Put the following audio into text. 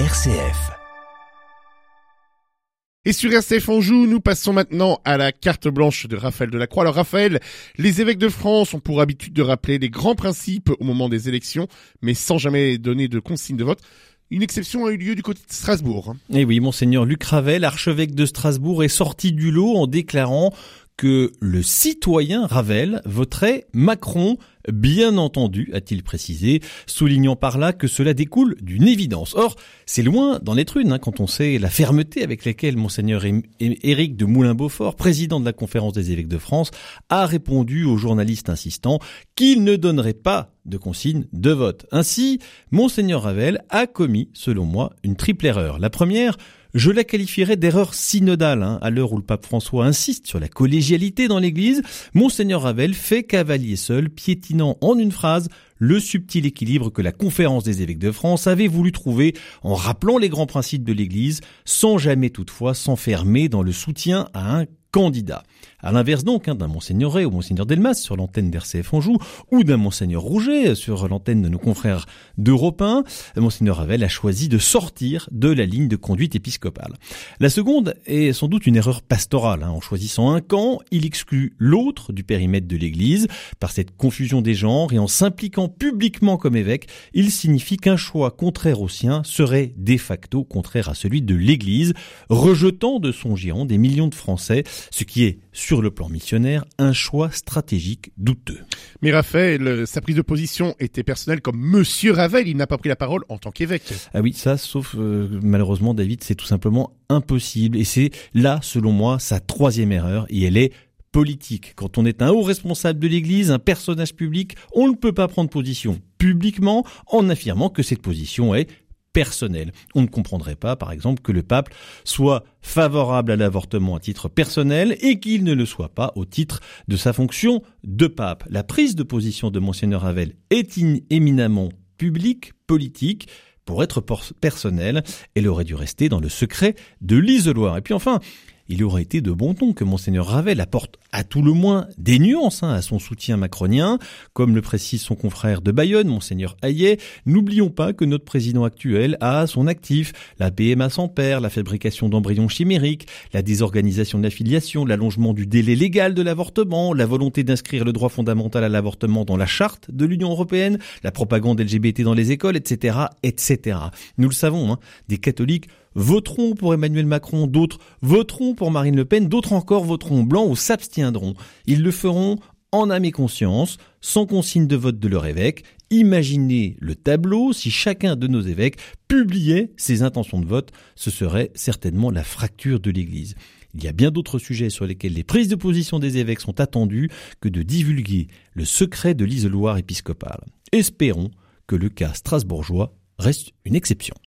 RCF. Et sur RCF Anjou, nous passons maintenant à la carte blanche de Raphaël Delacroix. Alors Raphaël, les évêques de France ont pour habitude de rappeler les grands principes au moment des élections, mais sans jamais donner de consigne de vote. Une exception a eu lieu du côté de Strasbourg. hein. Eh oui, monseigneur Luc Ravel, archevêque de Strasbourg, est sorti du lot en déclarant que le citoyen Ravel voterait Macron, bien entendu, a-t-il précisé, soulignant par là que cela découle d'une évidence. Or, c'est loin d'en être une, hein, quand on sait la fermeté avec laquelle monseigneur Éric de Moulin-Beaufort, président de la conférence des évêques de France, a répondu aux journalistes insistant qu'il ne donnerait pas de consigne de vote. Ainsi, monseigneur Ravel a commis, selon moi, une triple erreur. La première, je la qualifierais d'erreur synodale, hein, à l'heure où le pape François insiste sur la collégialité dans l'Église. Monseigneur Ravel fait cavalier seul, piétinant en une phrase le subtil équilibre que la conférence des évêques de France avait voulu trouver en rappelant les grands principes de l'Église, sans jamais toutefois s'enfermer dans le soutien à un candidat. À l'inverse donc hein, d'un Monseigneur Ray ou Monseigneur Delmas sur l'antenne d'RCF Anjou ou d'un Monseigneur Rouget sur l'antenne de nos confrères d'Europe 1, Monseigneur Ravel a choisi de sortir de la ligne de conduite épiscopale. La seconde est sans doute une erreur pastorale. hein. En choisissant un camp, il exclut l'autre du périmètre de l'Église. Par cette confusion des genres et en s'impliquant publiquement comme évêque, il signifie qu'un choix contraire au sien serait de facto contraire à celui de l'Église, rejetant de son giron des millions de Français, ce qui est, sur le plan missionnaire, un choix stratégique douteux. Mais Raphaël, euh, sa prise de position était personnelle comme Monsieur Ravel, il n'a pas pris la parole en tant qu'évêque. Ah oui, ça, sauf euh, malheureusement, David, c'est tout simplement impossible. Et c'est là, selon moi, sa troisième erreur, et elle est politique. Quand on est un haut responsable de l'Église, un personnage public, on ne peut pas prendre position publiquement en affirmant que cette position est personnelle. On ne comprendrait pas, par exemple, que le pape soit favorable à l'avortement à titre personnel et qu'il ne le soit pas au titre de sa fonction de pape. La prise de position de Monseigneur Ravel est in- éminemment publique, politique, pour être personnelle, elle aurait dû rester dans le secret de l'isoloir. Et puis enfin, il aurait été de bon ton que Monseigneur Ravel apporte à tout le moins des nuances hein, à son soutien macronien, comme le précise son confrère de Bayonne, Monseigneur Hayet. N'oublions pas que notre président actuel a à son actif la PMA sans père, la fabrication d'embryons chimériques, la désorganisation de la filiation, l'allongement du délai légal de l'avortement, la volonté d'inscrire le droit fondamental à l'avortement dans la charte de l'Union européenne, la propagande LGBT dans les écoles, etc., etc. Nous le savons, hein, des catholiques voteront pour Emmanuel Macron, d'autres voteront pour Marine Le Pen, d'autres encore voteront blanc ou s'abstiendront. Ils le feront en âme et conscience, sans consigne de vote de leur évêque. Imaginez le tableau si chacun de nos évêques publiait ses intentions de vote, ce serait certainement la fracture de l'Église. Il y a bien d'autres sujets sur lesquels les prises de position des évêques sont attendues que de divulguer le secret de l'isoloir épiscopal. Espérons que le cas strasbourgeois reste une exception.